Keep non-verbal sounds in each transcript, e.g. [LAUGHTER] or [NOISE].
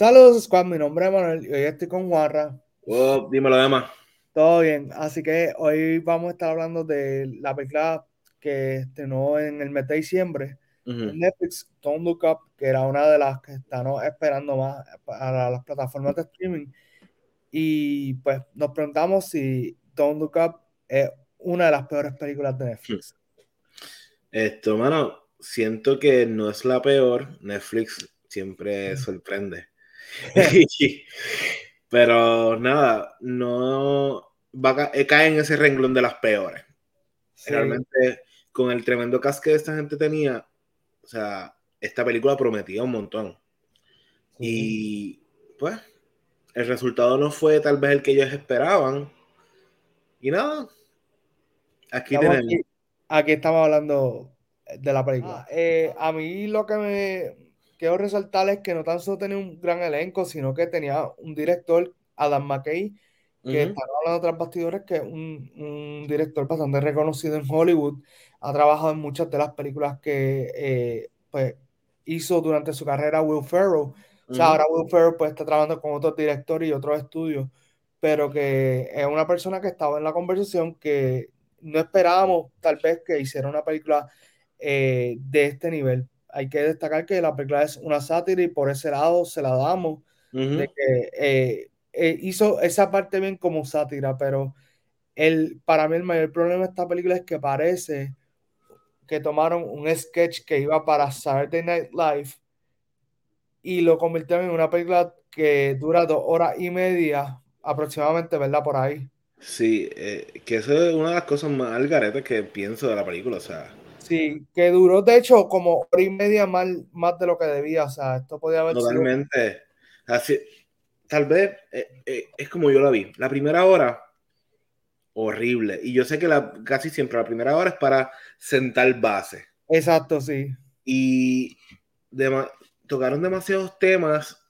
Saludos, Squad. Mi nombre es Manuel y hoy estoy con Juarra. Oh, dímelo, demás. Todo bien. Así que hoy vamos a estar hablando de la película que estrenó en el mes de diciembre Netflix, Don't Look Up, que era una de las que están esperando más para las plataformas de streaming. Y pues nos preguntamos si Don't Look Up es una de las peores películas de Netflix. Esto, mano, siento que no es la peor. Netflix siempre sorprende. [LAUGHS] Pero nada, no va eh, cae en ese renglón de las peores. Realmente, con el tremendo cast que esta gente tenía, o sea, esta película prometía un montón. Y pues, el resultado no fue tal vez el que ellos esperaban. Y nada, aquí tenemos. Aquí, estamos hablando de la película. Ah, eh, a mí lo que me quiero resaltar es que no tan solo tenía un gran elenco, sino que tenía un director, Adam McKay, que está hablando tras bastidores, que es un, director bastante reconocido en Hollywood. Ha trabajado en muchas de las películas que eh, pues, hizo durante su carrera Will Ferrell. O sea, ahora Will Ferrell pues, está trabajando con otros directores y otros estudios, pero que es una persona que estaba en la conversación que no esperábamos tal vez que hiciera una película eh, de este nivel hay que destacar que la película es una sátira y por ese lado se la damos, de que eh, eh, hizo esa parte bien como sátira, pero el, para mí el mayor problema de esta película es que parece que tomaron un sketch que iba para Saturday Night Live y lo convirtieron en una película que dura dos horas y media aproximadamente, ¿verdad? Por ahí. Sí, eh, que eso es una de las cosas más algaretes que pienso de la película, o sea Sí, que duró de hecho como hora y media más, más de lo que debía. O sea, esto podía haber Totalmente. Así, tal vez eh, eh, es como yo la vi. La primera hora, horrible. Y yo sé que la, casi siempre la primera hora es para sentar base. Exacto, sí. Y tocaron demasiados temas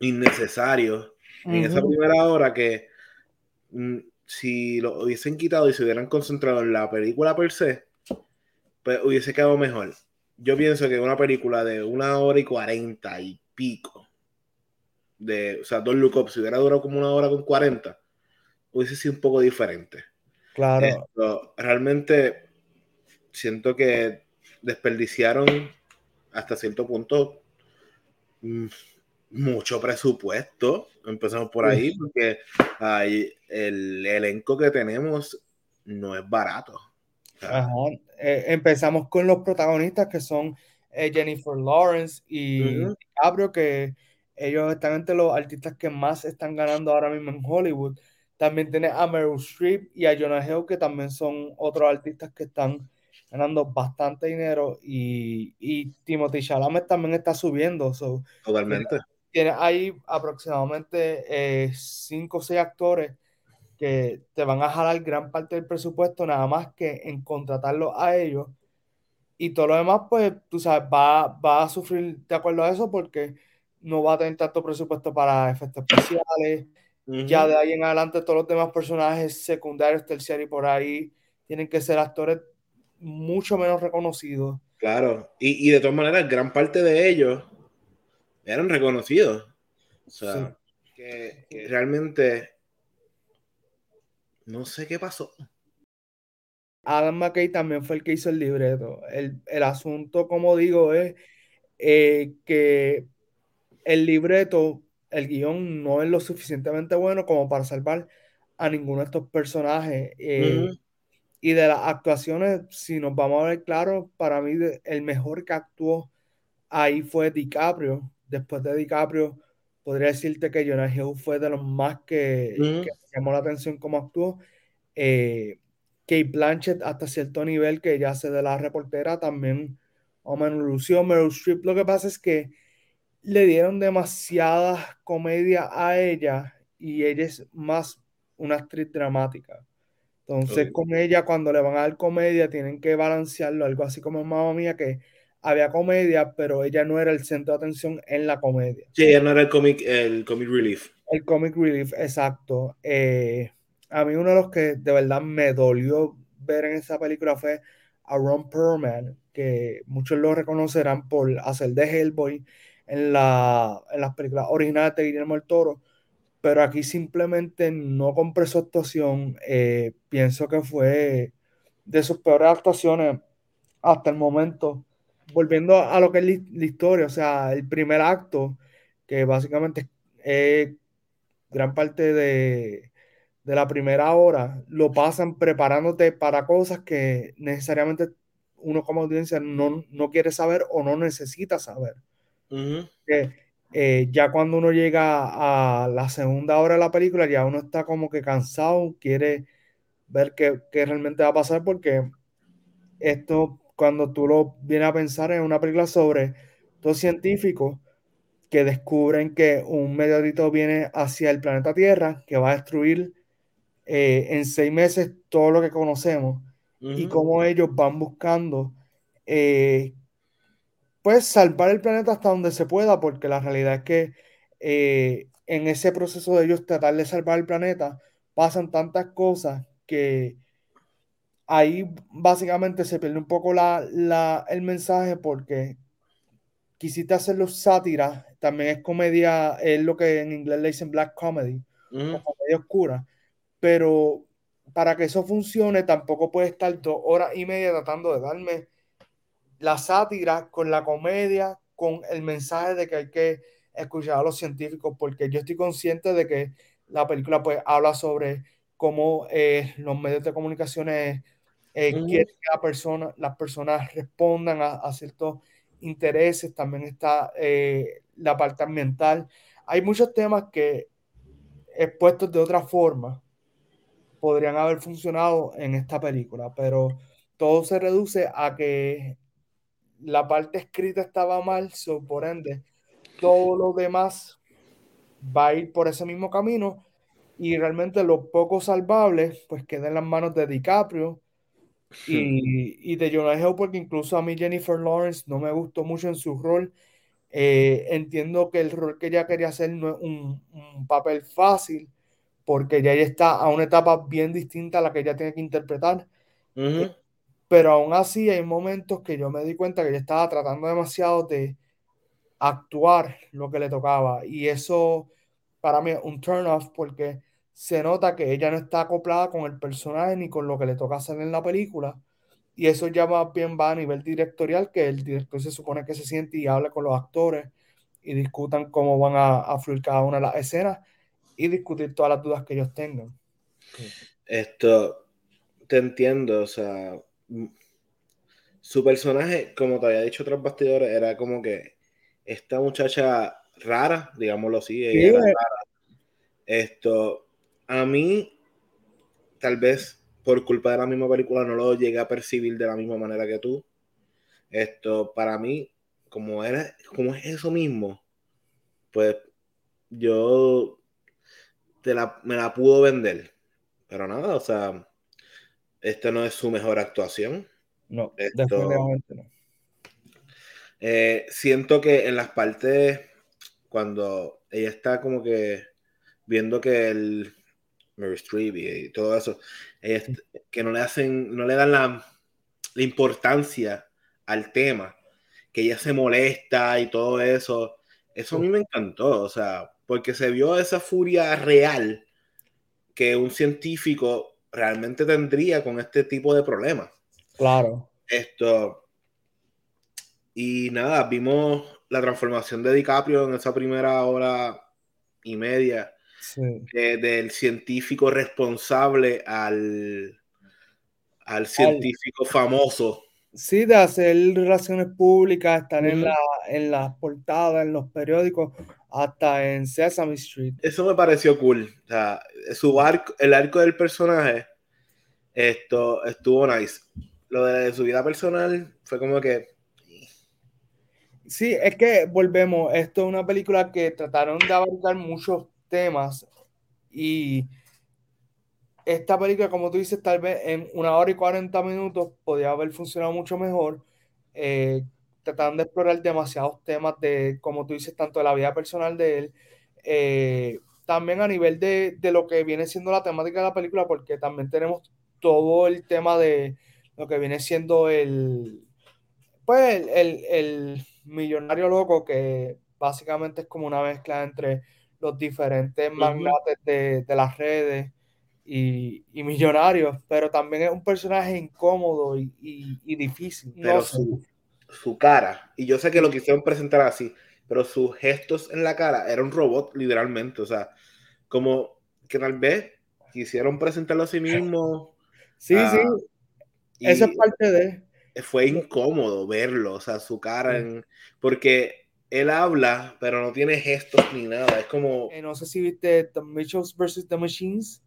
innecesarios en esa primera hora que mm, si lo hubiesen quitado y se hubieran concentrado en la película per se, pues hubiese quedado mejor. Yo pienso que una película de una hora y cuarenta y pico, de, o sea, dos lookups, si hubiera durado como una hora con cuarenta, hubiese sido un poco diferente. Claro. realmente siento que desperdiciaron hasta cierto punto mm, mucho presupuesto. Empezamos por ahí, porque el elenco que tenemos no es barato. Eh, empezamos con los protagonistas que son eh, Jennifer Lawrence y uh que ellos están entre los artistas que más están ganando ahora mismo en Hollywood. También tiene a Meryl Streep y a Jonah Hill, que también son otros artistas que están ganando bastante dinero. Y, y Timothy Chalamet también está subiendo. Totalmente. Tiene, ahí aproximadamente 5 eh, o 6 actores que te van a jalar gran parte del presupuesto nada más que en contratarlo a ellos. Y todo lo demás, pues, tú sabes, va, va a sufrir de acuerdo a eso porque no va a tener tanto presupuesto para efectos especiales. Ya de ahí en adelante todos los demás personajes secundarios, terciarios y por ahí tienen que ser actores mucho menos reconocidos. Claro, y, y de todas maneras, gran parte de ellos eran reconocidos. O sea, que, que, realmente no sé qué pasó. Adam McKay también fue el que hizo el libreto. El, asunto, como digo, es eh, que el libreto, el guion no es lo suficientemente bueno como para salvar a ninguno de estos personajes. Eh, y de las actuaciones, si nos vamos a ver claro, para mí el mejor que actuó ahí fue DiCaprio. Después de DiCaprio, podría decirte que Jonah Hill fue de los más que, llamó la atención como actuó. Eh, Kate Blanchett hasta cierto nivel que ya se de la reportera también o menos lució. Meryl Streep lo que pasa es que le dieron demasiada comedia a ella y ella es más una actriz dramática. Entonces con ella cuando le van a dar comedia tienen que balancearlo, algo así como mamá mía que había comedia, pero ella no era el centro de atención en la comedia. Sí, ella no era el comic, el comic relief. El comic relief, exacto. Eh, a mí uno de los que de verdad me dolió ver en esa película fue a Ron Perlman, que muchos lo reconocerán por hacer de Hellboy en, la, en las películas originales de Guillermo del Toro, pero aquí simplemente no compré su actuación. Eh, pienso que fue de sus peores actuaciones hasta el momento. Volviendo a lo que es la historia, o sea, el primer acto, que básicamente es gran parte de, de la primera hora, lo pasan preparándote para cosas que necesariamente uno como audiencia no, no quiere saber o no necesita saber. Eh, ya cuando uno llega a la segunda hora de la película, ya uno está como que cansado, quiere ver qué, qué realmente va a pasar, porque esto, cuando tú lo vienes a pensar, en una película sobre dos científicos que descubren que un meteorito viene hacia el planeta Tierra, que va a destruir eh, en seis meses todo lo que conocemos, y cómo ellos van buscando eh, pues salvar el planeta hasta donde se pueda, porque la realidad es que eh, en ese proceso de ellos tratar de salvar el planeta, pasan tantas cosas que ahí básicamente se pierde un poco la, el mensaje porque quisiste hacerlo sátira, también es comedia, es lo que en inglés le dicen black comedy, o comedia oscura, pero para que eso funcione tampoco puede estar dos horas y media tratando de darme la sátira con la comedia, con el mensaje de que hay que escuchar a los científicos, porque yo estoy consciente de que la película pues habla sobre cómo eh, los medios de comunicaciones eh, quieren que la persona, las personas respondan a, ciertos intereses, también está eh, la parte ambiental. Hay muchos temas que expuestos de otra forma podrían haber funcionado en esta película, pero todo se reduce a que la parte escrita estaba mal, so, por ende, todo lo demás va a ir por ese mismo camino y realmente lo poco salvable pues queda en las manos de DiCaprio y, y de Jonah Hill porque incluso a mí Jennifer Lawrence no me gustó mucho en su rol. Eh, entiendo que el rol que ella quería hacer no es un, un papel fácil porque ya ella está a una etapa bien distinta a la que ella tiene que interpretar. Pero aún así hay momentos que yo me di cuenta que ella estaba tratando demasiado de actuar lo que le tocaba. Y eso para mí es un turn off porque se nota que ella no está acoplada con el personaje ni con lo que le toca hacer en la película y eso ya más bien va a nivel directorial que el director se supone que se siente y hable con los actores y discutan cómo van a, a fluir cada una de las escenas y discutir todas las dudas que ellos tengan. Esto, te entiendo, o sea, su personaje, como te había dicho otros bastidores, era como que esta muchacha rara, digámoslo así, ella era rara. Esto, a mí, tal vez por culpa de la misma película no lo llegué a percibir de la misma manera que tú. Esto, para mí, como era, como es eso mismo, pues yo te la, me la pudo vender. Pero nada, o sea, esta no es su mejor actuación. No, definitivamente no. Eh, siento que en las partes, cuando ella está como que viendo que el Mary Streep y, todo eso, que no le hacen, no le dan la, importancia al tema, que ella se molesta y todo eso, eso a mí me encantó, o sea, porque se vio esa furia real que un científico realmente tendría con este tipo de problemas. Claro. Esto. Y nada, vimos la transformación de DiCaprio en esa primera hora y media. Del científico responsable al, al científico famoso. Sí, de hacer relaciones públicas, estar en, la, en las portadas, en los periódicos, hasta en Sesame Street. Eso me pareció cool. O sea, su arco, el arco del personaje esto estuvo nice. Lo de su vida personal fue como que. Sí, es que volvemos. Esto es una película que trataron de abarcar muchos temas y esta película, como tú dices, tal vez en una hora y cuarenta minutos podría haber funcionado mucho mejor. Eh, trataron de explorar demasiados temas de, como tú dices, tanto de la vida personal de él, eh, también a nivel de, de, lo que viene siendo la temática de la película, porque también tenemos todo el tema de lo que viene siendo el, pues, el, millonario loco que básicamente es como una mezcla entre los diferentes magnates de, las redes y, millonarios, pero también es un personaje incómodo y, difícil. Pero su, su, cara, y yo sé que lo quisieron presentar así, pero sus gestos en la cara era un robot literalmente, o sea, como que tal vez quisieron presentarlo a sí mismo. Sí, sí, esa es parte de... Fue incómodo verlo, o sea, su cara, en, porque él habla, pero no tiene gestos ni nada. Es como. Eh, no sé si viste The Mitchells vs. The Machines,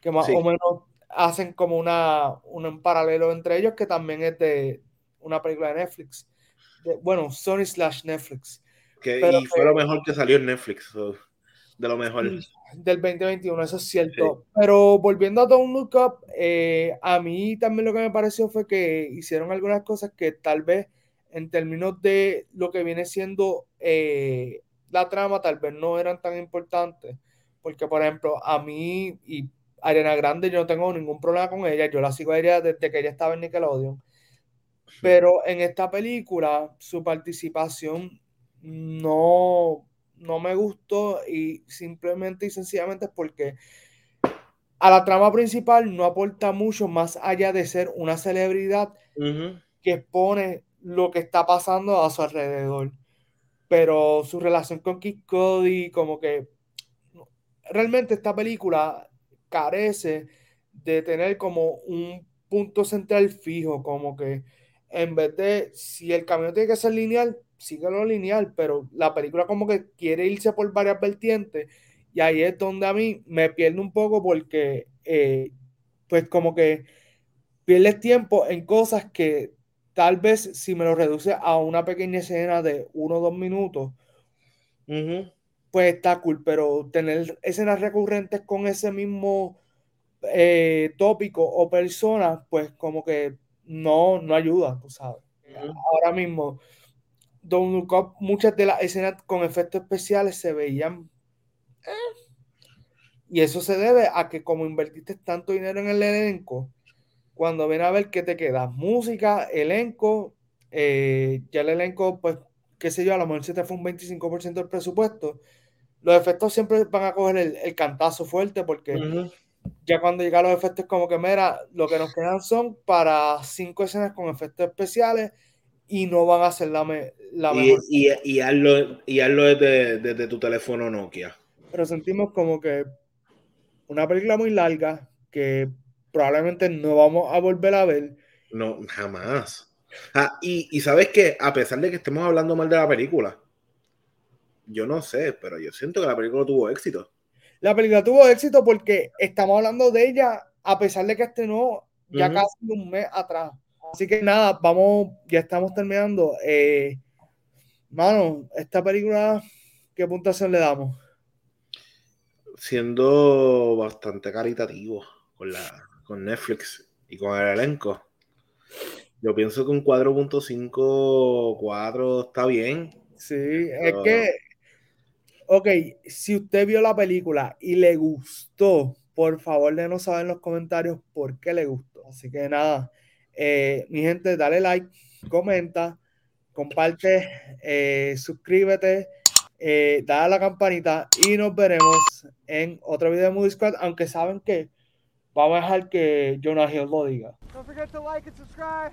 que más o menos hacen como una, un paralelo entre ellos, que también es de una película de Netflix. bueno, Sony slash Netflix. Que, y fue lo mejor que salió en Netflix, de lo mejor. Del 2021, eso es cierto. Pero volviendo a Don't Look Up, eh, a mí también lo que me pareció fue que hicieron algunas cosas que tal vez en términos de lo que viene siendo eh, la trama, tal vez no eran tan importantes. Porque, por ejemplo, a mí y Ariana Grande, yo no tengo ningún problema con ella. Yo la sigo a ella desde que ella estaba en Nickelodeon. Pero en esta película, su participación no, no me gustó y simplemente y sencillamente es porque a la trama principal no aporta mucho más allá de ser una celebridad que expone lo que está pasando a su alrededor. Pero su relación con Kid Cody, como que realmente esta película carece de tener como un punto central fijo, como que en vez de si el camino tiene que ser lineal, síguelo lineal, pero la película como que quiere irse por varias vertientes y ahí es donde a mí me pierde un poco porque eh, pues como que pierdes tiempo en cosas que Tal vez si me lo reduce a una pequeña escena de uno o dos minutos, pues está cool, pero tener escenas recurrentes con ese mismo eh, tópico o persona, pues como que no, no ayuda, tú sabes. Ahora mismo, Don't Look Up, muchas de las escenas con efectos especiales se veían. Eh, y eso se debe a que como invertiste tanto dinero en el elenco, cuando ven a ver qué te queda, música, elenco, eh, ya el elenco, pues, qué sé yo, a lo mejor se te fue un 25% del presupuesto, los efectos siempre van a coger el, cantazo fuerte porque ya cuando llegan los efectos como que, mira, lo que nos quedan son para cinco escenas con efectos especiales y no van a ser la, la y, mejor. Y, y, hazlo, y hazlo desde, desde tu teléfono Nokia. Pero sentimos como que una película muy larga que probablemente no vamos a volver a ver. No, jamás. Ah, y, sabes que, a pesar de que estemos hablando mal de la película, yo no sé, pero yo siento que la película tuvo éxito. La película tuvo éxito porque estamos hablando de ella a pesar de que estrenó ya casi un mes atrás. Así que nada, vamos, ya estamos terminando. Eh, mano, esta película, ¿qué puntuación le damos? Siendo bastante caritativo con la, con Netflix y con el elenco. Yo pienso que un 4.54 está bien. Sí, es que, ok, si usted vio la película y le gustó, por favor déjenos saber en los comentarios por qué le gustó. Así que nada, eh, mi gente, dale like, comenta, comparte, eh, suscríbete, eh, dale a la campanita y nos veremos en otro video de Movie Squad, aunque saben que Vamos a dejar que Jonah Hill lo diga. Don't forget to like and subscribe.